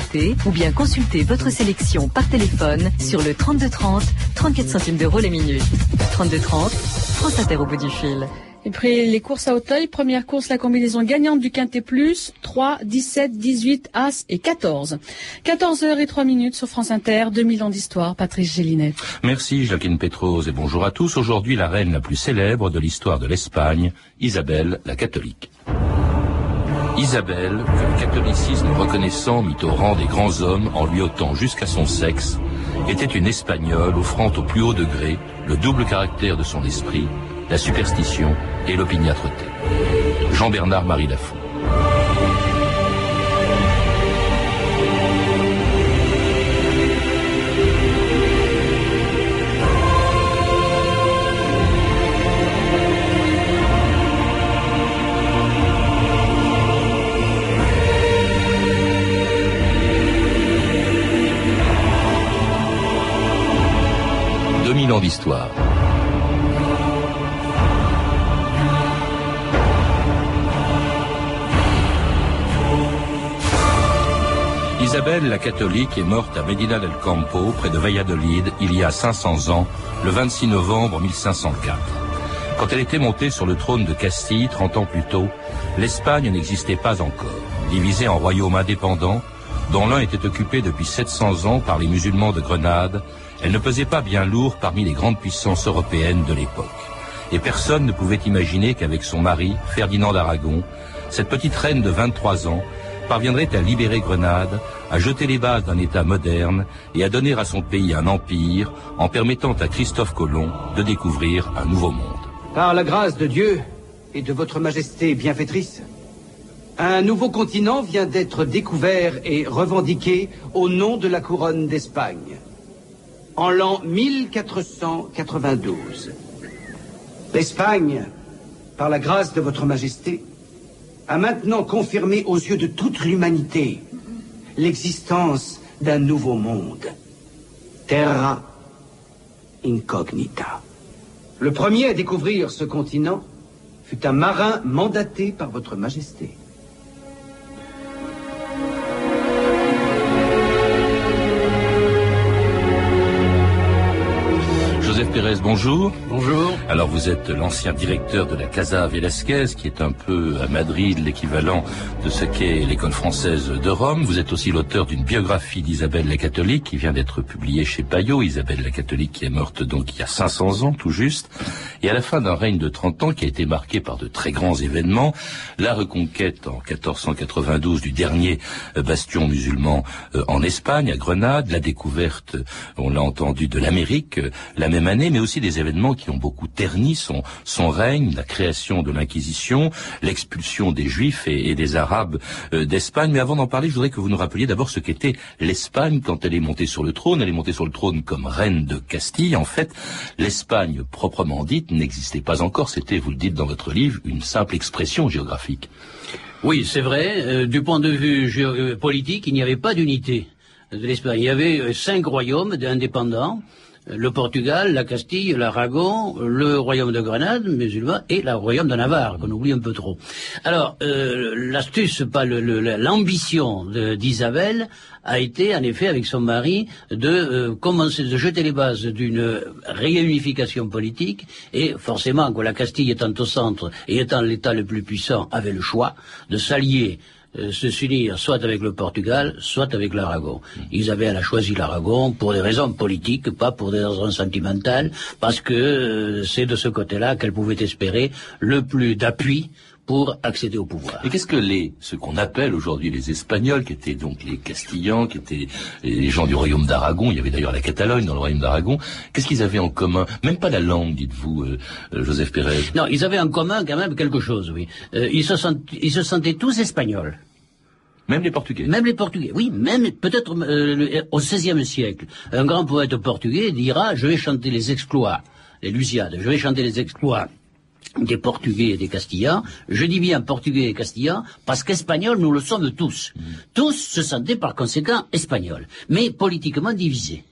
société ou bien consultez votre sélection par téléphone sur le 3230, 34 centimes d'euros les minutes. 3230, France Inter au bout du fil. Et puis les courses à Auteuil, première course, la combinaison gagnante du Quintet Plus, 3, 17, 18, As et 14. 14 heures et 3 minutes sur France Inter, 2000 ans d'histoire, Patrice Gélinet. Merci Jacqueline Pétrose et bonjour à tous. Aujourd'hui, la reine la plus célèbre de l'histoire de l'Espagne, Isabelle la catholique. Isabelle, que le catholicisme reconnaissant mit au rang des grands hommes en lui ôtant jusqu'à son sexe, était une Espagnole offrant au plus haut degré le double caractère de son esprit, la superstition et l'opiniâtreté. Jean-Bernard Marie Lafont. Isabelle la catholique est morte à Medina del Campo, près de Valladolid, il y a 500 ans, le 26 novembre 1504. Quand elle était montée sur le trône de Castille 30 ans plus tôt, l'Espagne n'existait pas encore. Divisée en royaumes indépendants, dont l'un était occupé depuis 700 ans par les musulmans de Grenade, elle ne pesait pas bien lourd parmi les grandes puissances européennes de l'époque. Et personne ne pouvait imaginer qu'avec son mari, Ferdinand d'Aragon, cette petite reine de 23 ans parviendrait à libérer Grenade, à jeter les bases d'un État moderne et à donner à son pays un empire en permettant à Christophe Colomb de découvrir un nouveau monde. Par la grâce de Dieu et de votre majesté bienfaitrice, un nouveau continent vient d'être découvert et revendiqué au nom de la couronne d'Espagne. En l'an 1492, l'Espagne, par la grâce de votre majesté, a maintenant confirmé aux yeux de toute l'humanité l'existence d'un nouveau monde. Terra incognita. Le premier à découvrir ce continent fut un marin mandaté par votre majesté. Pérez, bonjour. Bonjour. Alors vous êtes l'ancien directeur de la Casa Velasquez, qui est un peu à Madrid l'équivalent de ce qu'est l'école française de Rome. Vous êtes aussi l'auteur d'une biographie d'Isabelle la catholique qui vient d'être publiée chez Payot. Isabelle la catholique qui est morte donc il y a 500 ans tout juste. Et à la fin d'un règne de 30 ans qui a été marqué par de très grands événements, la reconquête en 1492 du dernier euh, bastion musulman euh, en Espagne, à Grenade, la découverte, on l'a entendu, de l'Amérique euh, la même année, mais aussi des événements qui ont beaucoup terni son, règne, la création de l'Inquisition, l'expulsion des Juifs et, des Arabes euh, d'Espagne. Mais avant d'en parler, je voudrais que vous nous rappeliez d'abord ce qu'était l'Espagne quand elle est montée sur le trône. Elle est montée sur le trône comme reine de Castille. En fait, l'Espagne proprement dite n'existait pas encore. C'était, vous le dites dans votre livre, une simple expression géographique. Oui, c'est vrai. Euh, du point de vue euh, politique, il n'y avait pas d'unité de l'Espagne. Il y avait cinq royaumes indépendants le Portugal, la Castille, l'Aragon, le royaume de Grenade, musulman, et le royaume de Navarre, qu'on oublie un peu trop. Alors, euh, l'astuce, pas l'ambition d'Isabelle a été, en effet, avec son mari, de euh, commencer, de jeter les bases d'une réunification politique, et forcément, que la Castille étant au centre et étant l'État le plus puissant, avait le choix de s'allier euh, se s'unir soit avec le Portugal, soit avec l'Aragon. Isabelle a choisi l'Aragon pour des raisons politiques, pas pour des raisons sentimentales, parce que euh, c'est de ce côté-là qu'elle pouvait espérer le plus d'appui pour accéder au pouvoir. Et qu'est-ce que les, ce qu'on appelle aujourd'hui les Espagnols, qui étaient donc les Castillans, qui étaient les gens du royaume d'Aragon, il y avait d'ailleurs la Catalogne dans le royaume d'Aragon, qu'est-ce qu'ils avaient en commun? Même pas la langue, dites-vous, euh, Joseph Pérez. Non, ils avaient en commun quand même quelque chose, oui. ils, se ils se sentaient tous espagnols. Même les Portugais. Même les Portugais, oui, même peut-être euh, au XVIe siècle. Un grand poète portugais dira Je vais chanter les exploits, les Lusiades, je vais chanter les exploits des Portugais et des Castillans. Je dis bien Portugais et Castillans parce qu'Espagnols, nous le sommes tous. Tous se sentaient par conséquent Espagnols, mais politiquement divisés.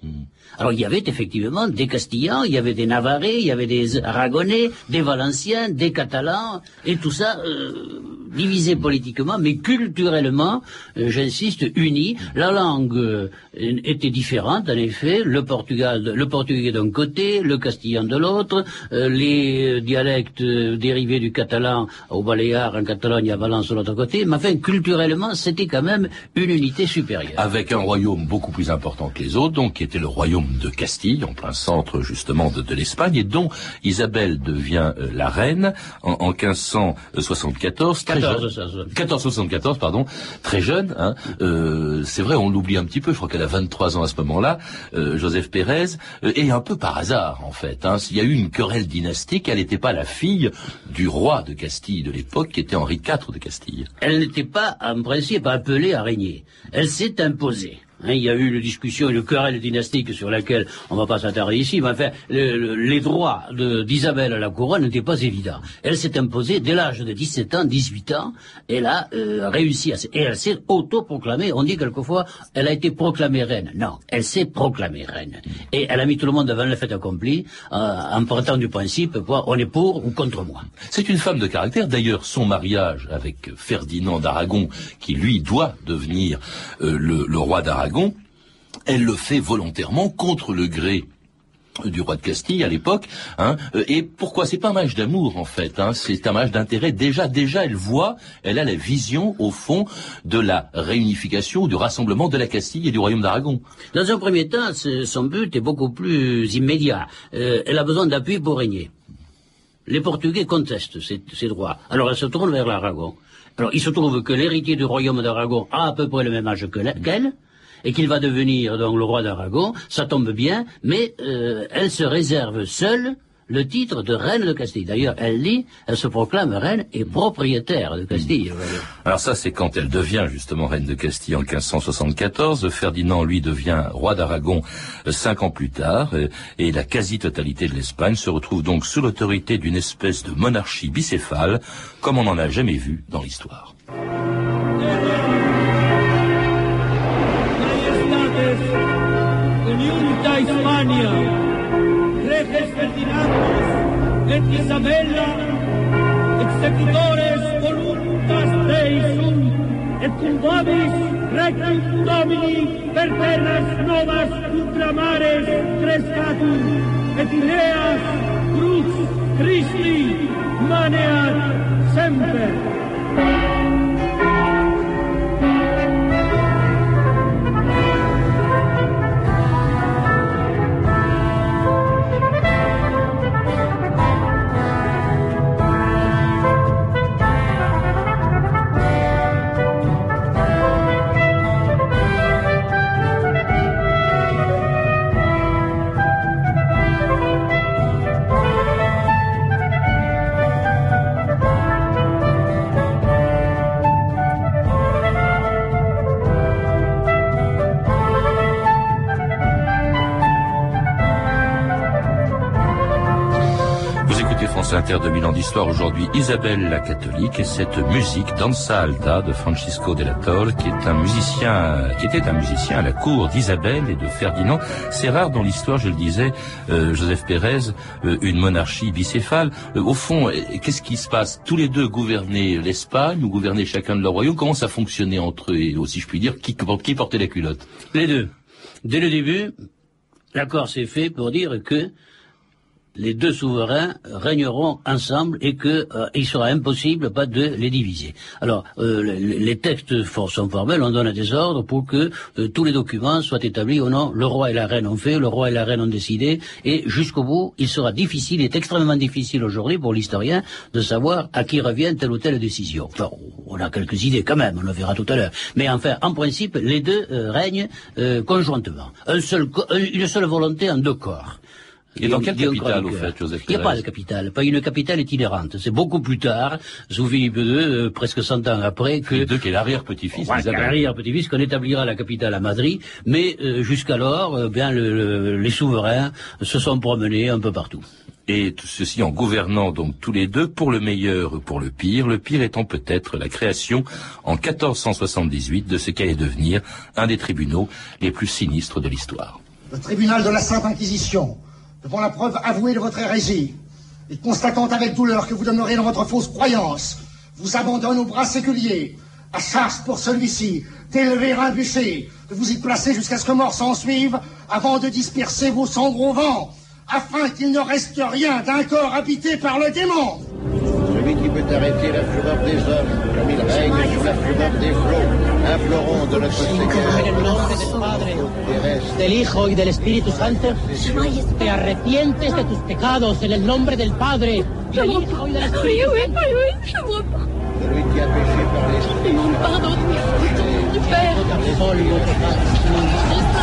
Alors il y avait effectivement des Castillans, il y avait des Navarrais, il y avait des Aragonais, des Valenciens, des Catalans, et tout ça euh, divisés politiquement, mais culturellement, euh, j'insiste, unis. La langue euh, était différente, en effet. Le Portugal, le portugais d'un côté, le castillan de l'autre, les dialectes dérivés du catalan au Baléares, en Catalogne, à Valence de l'autre côté. Mais enfin, culturellement, c'était quand même une unité supérieure. Avec un royaume beaucoup plus important que les autres, donc qui était le royaume de Castille, en plein centre justement de, de l'Espagne, et dont Isabelle devient la reine en, en 1574. 1474, pardon, très jeune. Hein, euh, c'est vrai, on l'oublie un petit peu. Je crois qu'elle a 23 ans à ce moment-là. Euh, Joseph Pérez, euh, et un peu par hasard en fait. Hein, il y a eu une querelle dynastique. Elle n'était pas la fille du roi de Castille de l'époque, qui était Henri IV de Castille. Elle n'était pas en principe appelée à régner. Elle s'est imposée. Hein, il y a eu une discussion, une querelle dynastique sur laquelle on ne va pas s'attarder ici, enfin, les droits d'Isabelle à la couronne n'étaient pas évidents. Elle s'est imposée dès l'âge de 17 ans, 18 ans, elle a euh, réussi à... Et elle s'est auto-proclamée, on dit quelquefois, elle a été proclamée reine. Non, elle s'est proclamée reine. Et elle a mis tout le monde devant le fait accompli, euh, en partant du principe, on est pour ou contre moi. C'est une femme de caractère, d'ailleurs, son mariage avec Ferdinand d'Aragon, qui lui doit devenir euh, le, le roi d'Aragon, elle le fait volontairement contre le gré du roi de Castille à l'époque, hein, et pourquoi? C'est pas un match d'amour en fait, hein, c'est un match d'intérêt. Déjà, déjà, elle voit, elle a la vision au fond de la réunification, du rassemblement de la Castille et du royaume d'Aragon. Dans un premier temps, son but est beaucoup plus immédiat. Euh, elle a besoin d'appui pour régner. Les Portugais contestent ces, droits, alors elle se tourne vers l'Aragon. Alors il se trouve que l'héritier du royaume d'Aragon a à peu près le même âge qu'elle et qu'il va devenir donc le roi d'Aragon, ça tombe bien, mais euh, elle se réserve seule le titre de reine de Castille. D'ailleurs, elle dit, elle se proclame reine et propriétaire de Castille. Alors ça, c'est quand elle devient justement reine de Castille en 1574. Ferdinand, lui, devient roi d'Aragon euh, cinq ans plus tard, euh, et la quasi-totalité de l'Espagne se retrouve donc sous l'autorité d'une espèce de monarchie bicéphale, comme on n'en a jamais vu dans l'histoire. Hispania, reges Ferdinandus et Isabella, executores voluntas Dei sunt, et cumbabis rectum Domini per novas ultramares crescatur, et ideas crux Christi maneat semper. De Milan d'histoire aujourd'hui Isabelle la catholique et cette musique Danza Alta de Francisco de la Torre qui est un musicien qui était un musicien à la cour d'Isabelle et de Ferdinand. C'est rare dans l'histoire, je le disais, euh, Joseph Pérez, euh, une monarchie bicéphale. Euh, au fond, qu'est-ce qui se passe? Tous les deux gouvernaient l'Espagne ou gouvernaient chacun de leur royaume. Comment ça fonctionnait entre eux? Et aussi je puis dire qui, qui portait la culotte? Les deux. Dès le début, l'accord s'est fait pour dire que les deux souverains régneront ensemble et qu'il euh, sera impossible pas de les diviser. Alors, euh, les, textes sont formels, on donne des ordres pour que euh, tous les documents soient établis au nom. Le roi et la reine ont fait, le roi et la reine ont décidé, et jusqu'au bout, il sera difficile, il est extrêmement difficile aujourd'hui pour l'historien de savoir à qui revient telle ou telle décision. On a quelques idées quand même, on le verra tout à l'heure. Mais enfin, en principe, les deux règnent conjointement. Une seule volonté en deux corps. Et dans quelle capitale, au fait, Joseph Il n'y a pas de capitale, pas une capitale itinérante. C'est beaucoup plus tard, sous Philippe II, euh, presque 100 ans après, que... Philippe II qui est l'arrière-petit-fils ouais, l'arrière-petit-fils, qu'on établira la capitale à Madrid, mais euh, jusqu'alors, euh, bien, le, les souverains se sont promenés un peu partout. Et tout ceci en gouvernant donc tous les deux pour le meilleur ou pour le pire, le pire étant peut-être la création en 1478 de ce qui allait devenir un des tribunaux les plus sinistres de l'histoire. Le tribunal de la Sainte Inquisition devant la preuve avouée de votre hérésie, et constatant avec douleur que vous demeurez dans votre fausse croyance, vous abandonne au bras séculier. À charge pour celui-ci d'élever un bûcher, de vous y placer jusqu'à ce que mort s'en suive, avant de disperser vos cendres au vent, afin qu'il ne reste rien d'un corps habité par le démon. Celui qui peut arrêter la fureur des hommes, comme il règne sur la fureur des flots, implorons de notre Seigneur del Hijo y del Espíritu Santo, te arrepientes de tus pecados en el nombre del Padre, del Hijo y del Espíritu Santo. celui qui a péché par l'esprit. Alors c'est,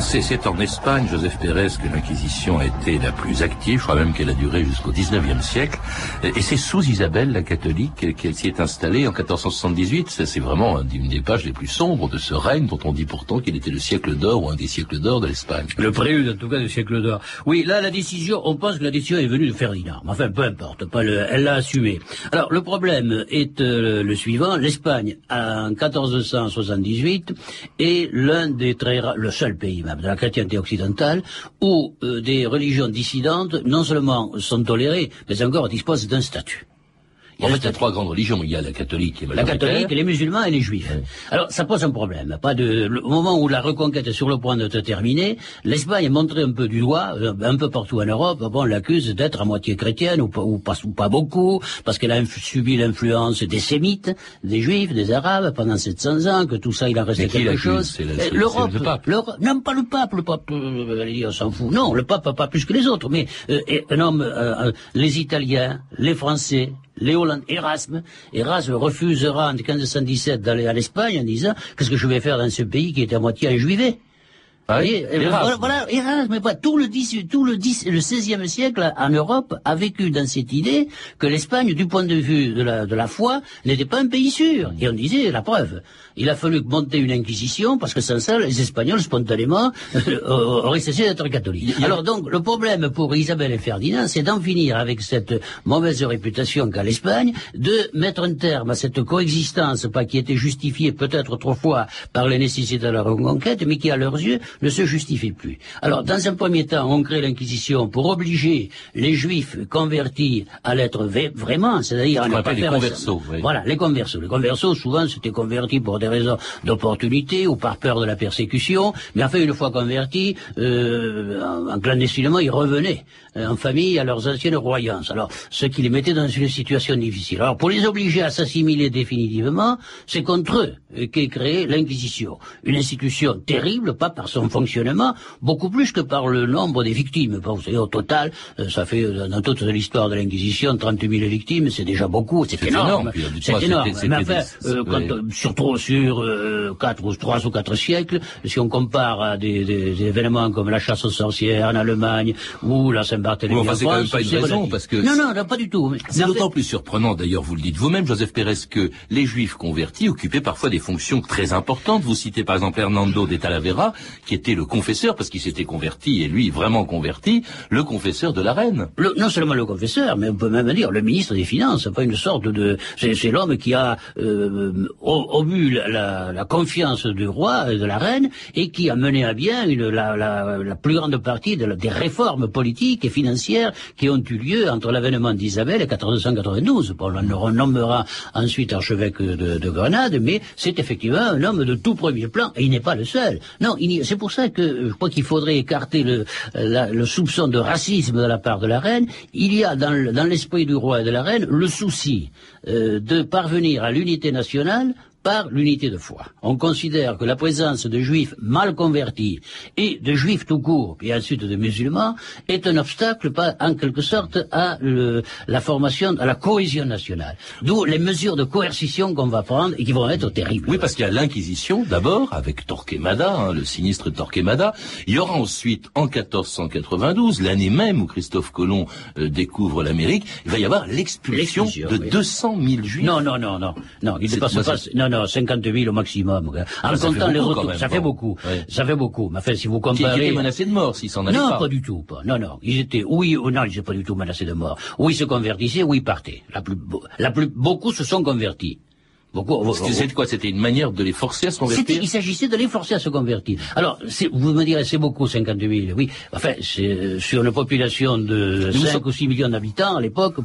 c'est en Espagne, Joseph Pérez, que l'Inquisition a été la plus active. Je crois même qu'elle a duré jusqu'au 19e siècle. Et c'est sous Isabelle la catholique qu'elle s'y est installée en 1478. Ça, c'est vraiment une des pages les plus sombres de ce règne dont on dit pourtant qu'il était le siècle d'or ou un des siècles d'or de l'Espagne. Le prélude, en tout cas, du siècle d'or. Oui, là, la décision, on pense que la décision est venue de Ferdinand. Enfin, peu importe, elle l'a assumé. Alors, le problème est euh, le suivant. L'Espagne, en 1478, est l'un des très le seul pays de la chrétienté occidentale, où euh, des religions dissidentes non seulement sont tolérées, mais encore disposent d'un statut. En fait, il y a trois grandes religions. Il y a la catholique qui est La catholique, les musulmans et les juifs. Alors, ça pose un problème. Pas de, le- au moment où la reconquête est sur le point de se terminer, l'Espagne est montrée un peu du doigt, euh, un peu partout en Europe. Bon, on l'accuse d'être à moitié chrétienne, ou pas, ou pas, ou pas beaucoup, parce qu'elle a subi l'influence des sémites, des juifs, des arabes pendant 700 ans, que tout ça, il a resté quelque chose? Euh, L'Europe, l'Europe- non pas le pape, le pape, euh, on s'en fout. Non, le pape pas plus que les autres, mais euh, et un homme, euh, euh, les Italiens, les Français, Hollandais, Erasme. Erasme refusera en 1517 d'aller à l'Espagne en disant qu'est-ce que je vais faire dans ce pays qui est à moitié enjuivé. Ah oui, euh, Erasme. Voilà, tout le 10, tout le 10, le 16e siècle en Europe a vécu dans cette idée que l'Espagne, du point de vue de la, de la foi, n'était pas un pays sûr. Et on disait, la preuve, il a fallu monter une inquisition parce que sans ça, les Espagnols, spontanément, auraient cessé d'être catholiques. Alors donc, le problème pour Isabelle et Ferdinand, c'est d'en finir avec cette mauvaise réputation qu'a l'Espagne, de mettre un terme à cette coexistence, pas qui était justifiée peut-être autrefois par les nécessités de la reconquête, mais qui à leurs yeux ne se justifie plus. Alors, dans un premier temps, on crée l'Inquisition pour obliger les Juifs convertis à l'être vraiment, c'est-à-dire à ne pas appelle les faire conversos, oui. Voilà, les conversos. Les conversos, souvent, s'étaient convertis pour des raisons d'opportunité ou par peur de la persécution, mais enfin, une fois convertis, euh, en, en clandestinement, ils revenaient en famille à leurs anciennes croyances. Alors, ce qui les mettait dans une situation difficile. Alors, pour les obliger à s'assimiler définitivement, c'est contre eux euh, qu'est créée l'Inquisition. Une institution terrible, pas par son fonctionnement, beaucoup plus que par le nombre des victimes. Vous savez, au total, euh, ça fait, euh, dans toute l'histoire de l'Inquisition, 30 000 victimes, c'est déjà beaucoup, c'est énorme. C'est énorme. Mais enfin, euh, quand, oui. euh, sur, euh, quatre ou trois ou quatre siècles, si on compare à des, des- des événements comme la chasse aux sorcières en Allemagne ou la Enfin, en c'est quand même pas une raison, parce que non, non, non, pas du tout. C'est d'autant plus surprenant, d'ailleurs, vous le dites vous-même, Joseph Pérez, que les Juifs convertis occupaient parfois des fonctions très importantes. Vous citez par exemple Hernando de Talavera, qui était le confesseur, parce qu'il s'était converti, et lui vraiment converti, le confesseur de la reine. Le- non seulement le confesseur, mais on peut même dire le ministre des Finances, pas une sorte de... C'est l'homme qui a euh, obus la, confiance du roi et de la reine et qui a mené à bien une, la, la- la plus grande partie de des réformes politiques et financières qui ont eu lieu entre l'avènement d'Isabelle et 1492. Bon, on le renommera ensuite archevêque de, de Grenade, mais c'est effectivement un homme de tout premier plan, et il n'est pas le seul. Non, c'est pour ça que je crois qu'il faudrait écarter le, la- le soupçon de racisme de la part de la reine. Il y a dans l'esprit du roi et de la reine le souci euh, de parvenir à l'unité nationale par l'unité de foi. On considère que la présence de juifs mal convertis et de juifs tout court, et ensuite de musulmans, est un obstacle, pas, en quelque sorte, à le- la formation, à la cohésion nationale. D'où les mesures de coercition qu'on va prendre et qui vont être terribles. Oui, parce qu'il y a l'Inquisition, d'abord, avec Torquemada, hein, le sinistre Torquemada. Il y aura ensuite, en 1492, l'année même où Christophe Colomb euh, découvre l'Amérique, il va y avoir l'expulsion de oui. 200 000 Juifs. Non, non, non, non, non, il ne passe pas, non, non, 50 000 au maximum. En Ah, fait comptant les retours, même, ça fait beaucoup, ça fait beaucoup. Mais enfin, si vous qui comparez... étaient menacés de mort s'ils s'en allaient Non, pas. pas. du tout, pas. Non, non. Ils étaient, oui, ou non, ils étaient pas du tout menacés de mort. Ou ils se convertissaient, ou ils partaient. La plus, la plus, beaucoup se sont convertis. C'était quoi C'était une manière de les forcer à se convertir Il s'agissait de les forcer à se convertir. Alors, vous me direz, c'est beaucoup, 50 000. Oui, enfin, c'est sur une population de 5 ou 6 millions d'habitants à l'époque,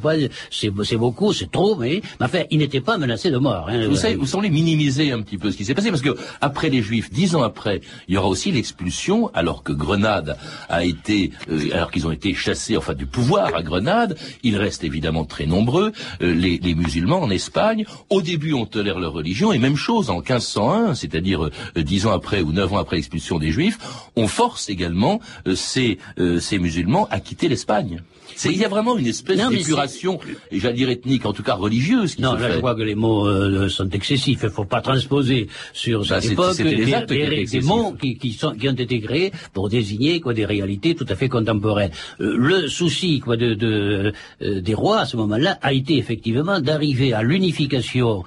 c'est beaucoup, c'est trop, mais enfin, ils n'étaient pas menacés de mort. Hein, vous savez, vous semblez minimiser un petit peu ce qui s'est passé, parce que après les Juifs, dix ans après, il y aura aussi l'expulsion, alors que Grenade a été, euh, alors qu'ils ont été chassés, enfin, du pouvoir à Grenade, ils restent évidemment très nombreux, euh, les, les musulmans en Espagne. Au début, on tolère leur religion, et même chose en 1501, c'est-à-dire euh, dix ans après ou neuf ans après l'expulsion des Juifs, on force également euh, ces, euh, ces musulmans à quitter l'Espagne. Il y a vraiment une espèce d'épuration, j'allais dire ethnique, en tout cas religieuse. Qui non, là je crois que les mots sont excessifs. Il ne faut pas transposer sur cette bah, époque des, mots qui, qui, sont, qui ont été créés pour désigner quoi des réalités tout à fait contemporaines. le souci quoi de, de des rois à ce moment-là a été effectivement d'arriver à l'unification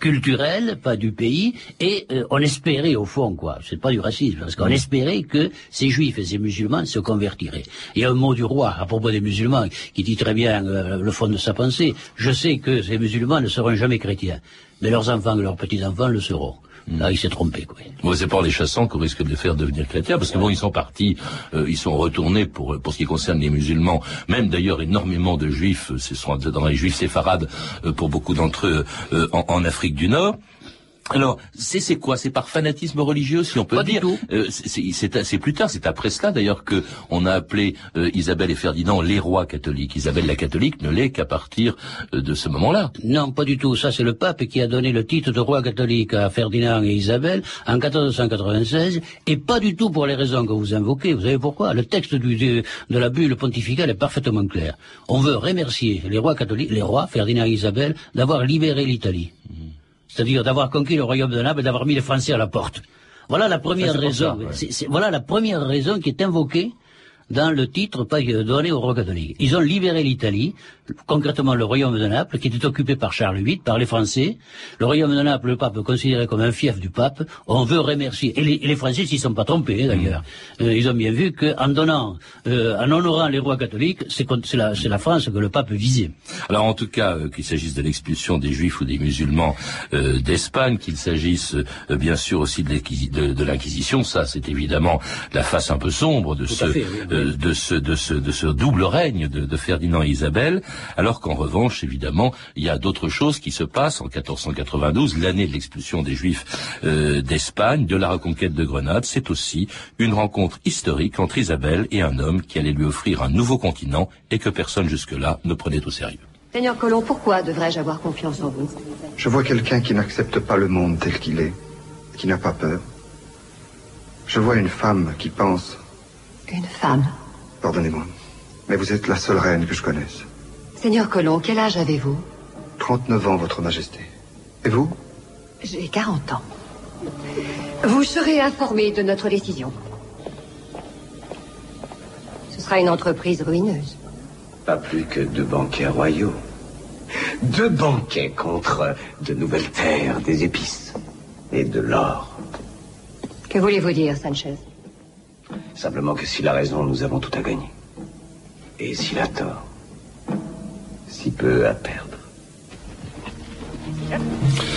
culturelle, pas du pays, et euh, on espérait au fond, quoi, c'est pas du racisme, parce qu'on espérait que ces juifs et ces musulmans se convertiraient. Il y a un mot du roi à propos des musulmans qui dit très bien euh, le fond de sa pensée. Je sais que ces musulmans ne seront jamais chrétiens, mais leurs enfants et leurs petits-enfants le seront. Là, il s'est trompé, quoi. Bon, c'est pas les chassants qu'on risque de les faire devenir chrétiens, parce que bon, ils sont partis, euh, ils sont retournés pour pour ce qui concerne les musulmans. Même d'ailleurs, énormément de juifs, ce sont dans juifs séfarades pour beaucoup d'entre eux en, en Afrique du Nord. Alors, c'est quoi? C'est par fanatisme religieux, si on peut dire? Euh, c'est plus tard, c'est après cela d'ailleurs que on a appelé euh, Isabelle et Ferdinand les rois catholiques. Isabelle la catholique ne l'est qu'à partir euh, de ce moment-là. Non, pas du tout. Ça, c'est le pape qui a donné le titre de roi catholique à Ferdinand et Isabelle en 1496, et pas du tout pour les raisons que vous invoquez. Vous savez pourquoi? Le texte du, de, la bulle pontificale est parfaitement clair. On veut remercier les rois catholiques, les rois Ferdinand et Isabelle, d'avoir libéré l'Italie. Mmh c'est-à-dire d'avoir conquis le royaume de Naples et d'avoir mis les Français à la porte. Voilà la première raison. voilà la première raison qui est invoquée dans le titre pas donné au roi catholique. Ils ont libéré l'Italie, concrètement le royaume de Naples, qui était occupé par Charles VIII, par les Français. Le royaume de Naples, le pape considéré comme un fief du pape. On veut remercier. Et les, et les Français s'y sont pas trompés, hein, d'ailleurs. Euh, ils ont bien vu qu'en donnant, euh, en honorant les rois catholiques, c'est la, la, France que le pape visait. Alors en tout cas, euh, qu'il s'agisse de l'expulsion des juifs ou des musulmans euh, d'Espagne, qu'il s'agisse bien sûr aussi de, de l'Inquisition, ça c'est évidemment la face un peu sombre de ce, de ce, de ce, de ce double règne de, Ferdinand et Isabelle, alors qu'en revanche, évidemment, il y a d'autres choses qui se passent en 1492, l'année de l'expulsion des Juifs euh, d'Espagne, de la reconquête de Grenade. C'est aussi une rencontre historique entre Isabelle et un homme qui allait lui offrir un nouveau continent et que personne jusque-là ne prenait au sérieux. Seigneur Colomb, pourquoi devrais-je avoir confiance en vous? Je vois quelqu'un qui n'accepte pas le monde tel qu'il est, qui n'a pas peur. Je vois une femme qui pense. Une femme Pardonnez-moi, mais vous êtes la seule reine que je connaisse. Seigneur Colomb, quel âge avez-vous? 39 ans, Votre Majesté. Et vous? J'ai 40 ans. Vous serez informé de notre décision. Ce sera une entreprise ruineuse. Pas plus que deux banquets royaux. Deux banquets contre de nouvelles terres, des épices et de l'or. Que voulez-vous dire, Sanchez? Simplement que s'il a raison, nous avons tout à gagner. Et s'il a tort, si peu à perdre.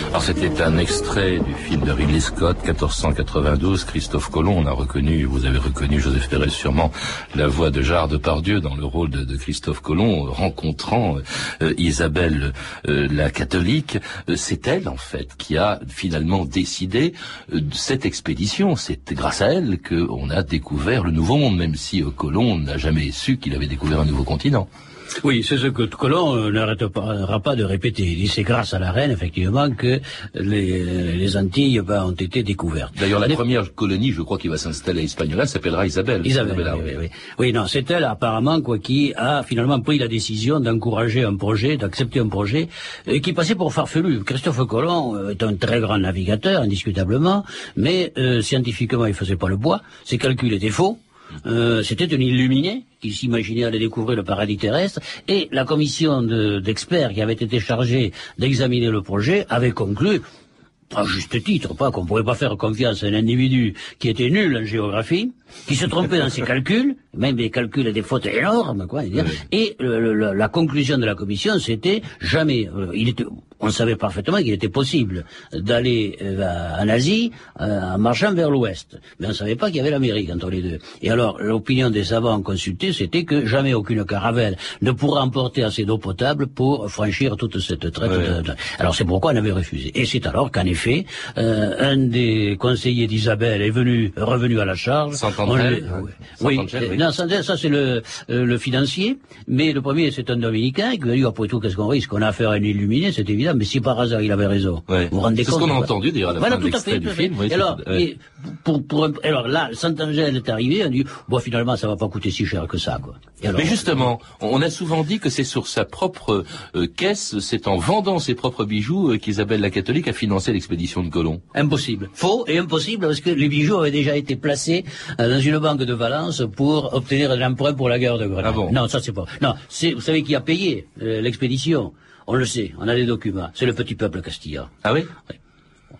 Alors c'était un extrait du film de Ridley Scott, 1492, Christophe Colomb. On a reconnu, vous avez reconnu, Joseph Perret sûrement, la voix de Jarre Depardieu dans le rôle de, Christophe Colomb, rencontrant euh, Isabelle euh, la catholique. Euh, c'est elle, en fait, qui a finalement décidé cette expédition. C'est grâce à elle qu'on a découvert le Nouveau Monde, même si Colomb n'a jamais su qu'il avait découvert un nouveau continent. Oui, c'est ce que Colomb euh, n'arrêtera pas de répéter. Il dit c'est grâce à la reine, effectivement, que les, Antilles ben, ont été découvertes. D'ailleurs, la première colonie, je crois, qui va s'installer à Hispaniola s'appellera Isabelle. Isabelle, oui, oui, oui. non, c'est elle, apparemment, quoi, qui a finalement pris la décision d'encourager un projet, d'accepter un projet, euh, qui passait pour farfelu. Christophe Colomb euh, est un très grand navigateur, indiscutablement, mais scientifiquement, il faisait pas le bois. Ses calculs étaient faux. Euh, c'était un illuminé qui s'imaginait aller découvrir le paradis terrestre, et la commission d'experts qui avait été chargée d'examiner le projet avait conclu à juste titre, pas qu'on ne pourrait pas faire confiance à un individu qui était nul en géographie, qui se trompait dans ses calculs, même des calculs et des fautes énormes, quoi. Et le, le, la conclusion de la commission, c'était jamais. Euh, il était, on savait parfaitement qu'il était possible d'aller euh, en Asie euh, en marchant vers l'Ouest, mais on ne savait pas qu'il y avait l'Amérique entre les deux. Et alors, l'opinion des savants consultés, c'était que jamais aucune caravelle ne pourra emporter assez d'eau potable pour franchir toute cette traite. De... Alors, c'est pourquoi on avait refusé. Et c'est alors qu'en effet, un des conseillers d'Isabelle est venu revenu à la charge. Oui, non, ça c'est le, euh, le financier, mais le premier c'est un dominicain qui a dit après tout qu'est-ce qu'on risque, on a affaire à un illuminé, c'est évident, mais si par hasard il avait raison, vous vous rendez compte C'est ce qu'on a entendu dire à la fin de l'extrait du film. alors, pour, pour, alors là, Saint-Angèle est arrivé, on dit bon finalement ça va pas coûter si cher que ça quoi. mais justement, on a souvent dit que c'est sur sa propre euh, caisse, c'est en vendant ses propres bijoux euh, qu'Isabelle la catholique a financé l'expédition de Colomb. Impossible, faux et impossible parce que les bijoux avaient déjà été placés dans une banque de Valence pour obtenir un emprunt pour la guerre de Grenade. Ah bon non, ça c'est pas. Non, c'est vous savez qui a payé euh, l'expédition? On le sait, on a des documents. C'est le petit peuple castillan. Ah oui, oui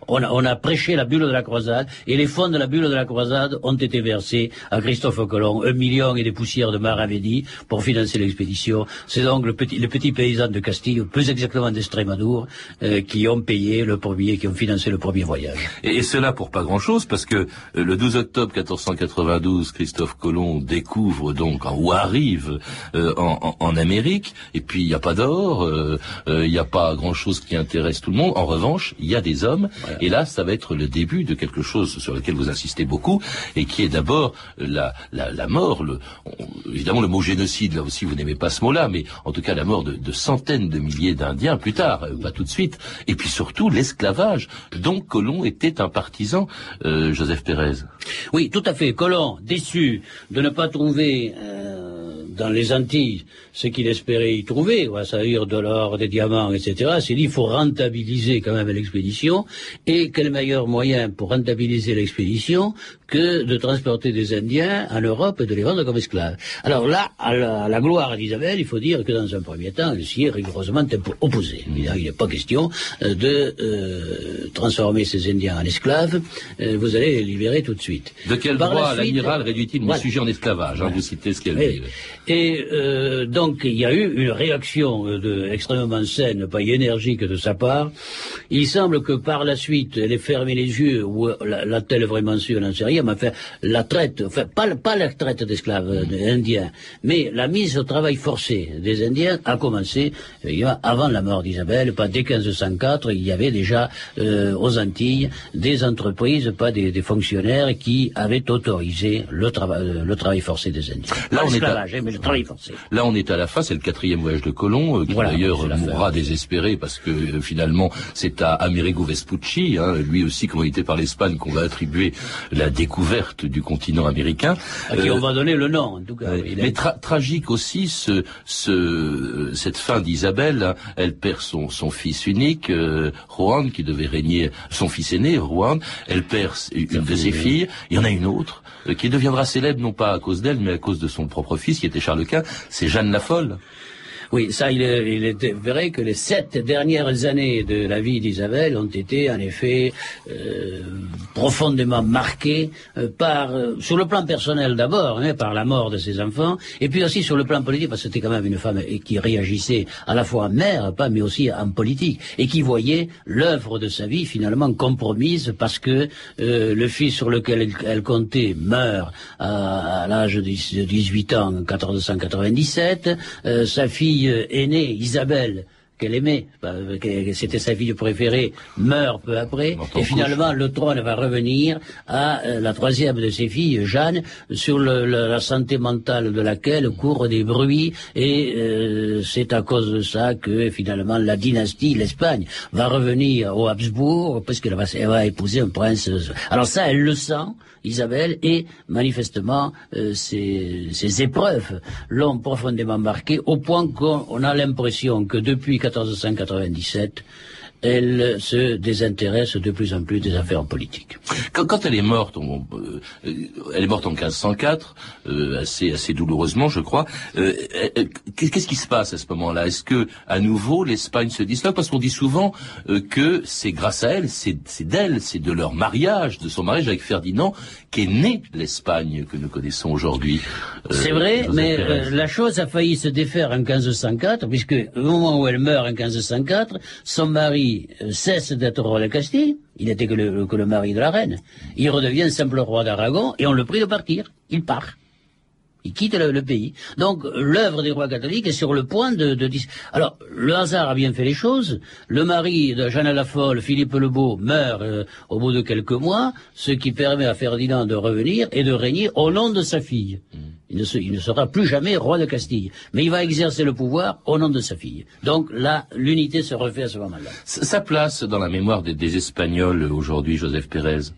on a, prêché la bulle de la croisade et les fonds de la bulle de la croisade ont été versés à Christophe Colomb, un million et des poussières de Maravédi pour financer l'expédition. C'est donc le petit, les petits paysans de Castille, plus exactement d'Estrémadour, euh, qui ont payé le premier, qui ont financé le premier voyage. Et, cela pour pas grand-chose, parce que euh, le 12 octobre 1492, Christophe Colomb découvre donc, ou arrive euh, en, Amérique, et puis il n'y a pas d'or, il n'y a pas grand-chose qui intéresse tout le monde. En revanche, il y a des hommes. Et là, ça va être le début de quelque chose sur lequel vous insistez beaucoup, et qui est d'abord la, mort. Le, évidemment, le mot génocide, là aussi, vous n'aimez pas ce mot-là, mais en tout cas, la mort de, centaines de milliers d'Indiens plus tard, euh, pas tout de suite. Et puis surtout, l'esclavage, dont Colomb était un partisan, euh, Joseph Pérez. Oui, tout à fait. Colomb, déçu de ne pas trouver... Euh dans les Antilles ce qu'il espérait y trouver, c'est-à-dire de l'or, des diamants, etc., c'est dit il faut rentabiliser quand même l'expédition. Et quel meilleur moyen pour rentabiliser l'expédition que de transporter des Indiens en Europe et de les vendre comme esclaves? Alors là, à la, gloire d'Isabelle, il faut dire que dans un premier temps, elle s'y est rigoureusement opposée. Il n'est pas question euh, de euh, transformer ces Indiens en esclaves. Euh, vous allez les libérer tout de suite. De quel droit l'amiral réduit-il le sujet en esclavage hein, Vous citez ce qu'elle dit. Et donc, il y a eu une réaction de, extrêmement saine, pas énergique de sa part. Il semble que par la suite, elle ait fermé les yeux, ou l'a-t-elle vraiment su, on n'en sait rien m'a fait la traite, enfin pas, pas la traite d'esclaves euh, indiens, mais la mise au travail forcé des Indiens a commencé avant la mort d'Isabelle, pas dès 1504, il y avait déjà euh, aux Antilles des entreprises, pas des, fonctionnaires qui avaient autorisé le, travail euh, le travail forcé des Indiens. Là, on est à... Hein, mais le travail forcé. Là, on est à la fin, c'est le quatrième voyage de Colomb, qui d'ailleurs mourra désespéré parce que finalement c'est à Amerigo Vespucci, hein, lui aussi commandité par l'Espagne, qu'on va attribuer la découverte du continent américain. À qui on euh, va donner le nom, en tout cas. mais tragique aussi ce, ce, cette fin d'Isabelle. Hein. Elle perd son, son fils unique, euh, Juan, qui devait régner, son fils aîné, Juan. Elle perd une de ses filles. Il y en a une autre euh, qui deviendra célèbre non pas à cause d'elle, mais à cause de son propre fils, qui était Charles Quint. C'est Jeanne la Folle. Oui, ça, il est, il est, vrai que les sept dernières années de la vie d'Isabelle ont été, en effet, euh, profondément marquées euh, par, euh, sur le plan personnel d'abord, hein, par la mort de ses enfants, et puis aussi sur le plan politique, parce que c'était quand même une femme qui réagissait à la fois en mère, pas, mais aussi en politique, et qui voyait l'œuvre de sa vie finalement compromise parce que le fils sur lequel elle, comptait meurt à, à l'âge de 18 ans en 1497, sa fille aînée, Isabelle, qu'elle aimait, c'était sa fille préférée, meurt peu après, et finalement le trône va revenir à euh, la troisième de ses filles, Jeanne, sur la santé mentale de laquelle courent des bruits, et euh, c'est à cause de ça que finalement la dynastie, l'Espagne, va revenir au Habsbourg, parce qu'elle va, va épouser un prince. Alors ça, elle le sent, Isabelle, et manifestement, euh, ces, épreuves l'ont profondément marqué, au point qu'on a l'impression que depuis 1497, elle se désintéresse de plus en plus des affaires politiques. Quand, elle est morte, euh, elle est morte en 1504, euh, assez assez douloureusement, je crois. Euh, qu'est-ce qui se passe à ce moment-là? Est-ce que à nouveau l'Espagne se disloque? Parce qu'on dit souvent que c'est grâce à elle, c'est d'elle, c'est de leur mariage, de son mariage avec Ferdinand, qu'est née l'Espagne que nous connaissons aujourd'hui. c'est vrai, mais la chose a failli se défaire en 1504, puisque au moment où elle meurt en 1504, son mari euh, cesse d'être roi de Castille, il n'était que le, mari de la reine, il redevient simple roi d'Aragon et on le prie de partir. Il part. Il quitte le, pays. Donc l'œuvre des rois catholiques est sur le point de, de, Alors le hasard a bien fait les choses. Le mari de Jeanne la Folle, Philippe le Beau, meurt euh, au bout de quelques mois, ce qui permet à Ferdinand de revenir et de régner au nom de sa fille. Mm. Il ne, sera plus jamais roi de Castille, mais il va exercer le pouvoir au nom de sa fille. Donc là, l'unité se refait à ce moment-là. Sa place dans la mémoire des Espagnols aujourd'hui, Joseph Pérez?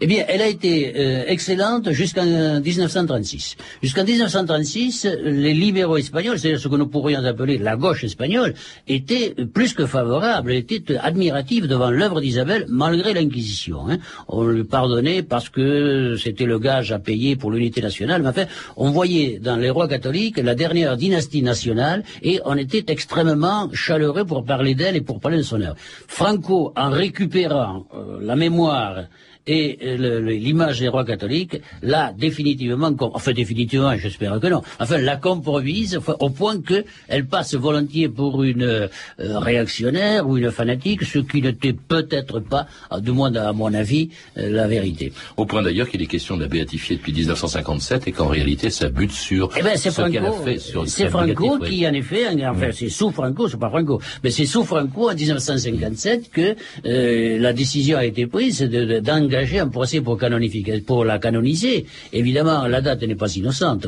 Eh bien, elle a été euh, excellente jusqu'en 1936. Jusqu'en 1936, les libéraux espagnols, c'est-à-dire ce que nous pourrions appeler la gauche espagnole, étaient plus que favorables, étaient admiratifs devant l'œuvre d'Isabelle, malgré l'Inquisition. Hein. On lui pardonnait parce que c'était le gage à payer pour l'unité nationale, mais enfin, on voyait dans les rois catholiques la dernière dynastie nationale et on était extrêmement chaleureux pour parler d'elle et pour parler de son œuvre. Franco, en récupérant euh, la mémoire et euh, l'image des rois catholiques l'a définitivement, enfin définitivement, j'espère que non, enfin la compromise au point qu'elle passe volontiers pour une euh, réactionnaire ou une fanatique, ce qui n'était peut-être pas, du moins à mon avis, euh, la vérité. Au point d'ailleurs qu'il est question de la béatifier depuis 1957 et qu'en réalité ça bute sur eh ben, ce qu'elle a fait C'est Franco qui en effet, enfin c'est sous Franco, c'est pas Franco, mais c'est sous Franco en 1957 que la décision a été prise d'engager un procès pour, pour la canoniser. Évidemment, la date n'est pas innocente.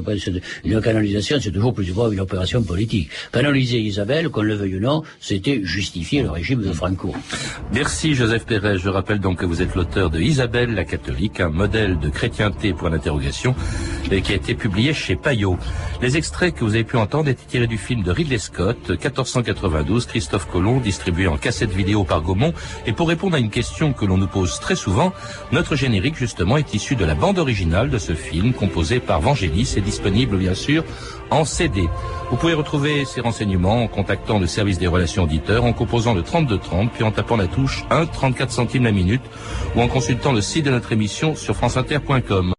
Une canonisation, c'est toujours plus souvent une opération politique. Canoniser Isabelle, qu'on le veuille ou non, c'était justifier le régime de Franco. Merci Joseph Pérez. Je rappelle donc que vous êtes l'auteur de Isabelle la catholique, un modèle de chrétienté pour l'interrogation, qui a été publié chez Payot. Les extraits que vous avez pu entendre étaient tirés du film de Ridley Scott, 1492, Christophe Colomb, distribué en cassette vidéo par Gaumont. Et pour répondre à une question que l'on nous pose très souvent, notre générique, justement, est issu de la bande originale de ce film, composé par Vangelis et disponible, bien sûr, en CD. Vous pouvez retrouver ces renseignements en contactant le service des relations auditeurs, en composant le 3230, puis en tapant la touche 1 34 centimes la minute, ou en consultant le site de notre émission sur franceinter.com.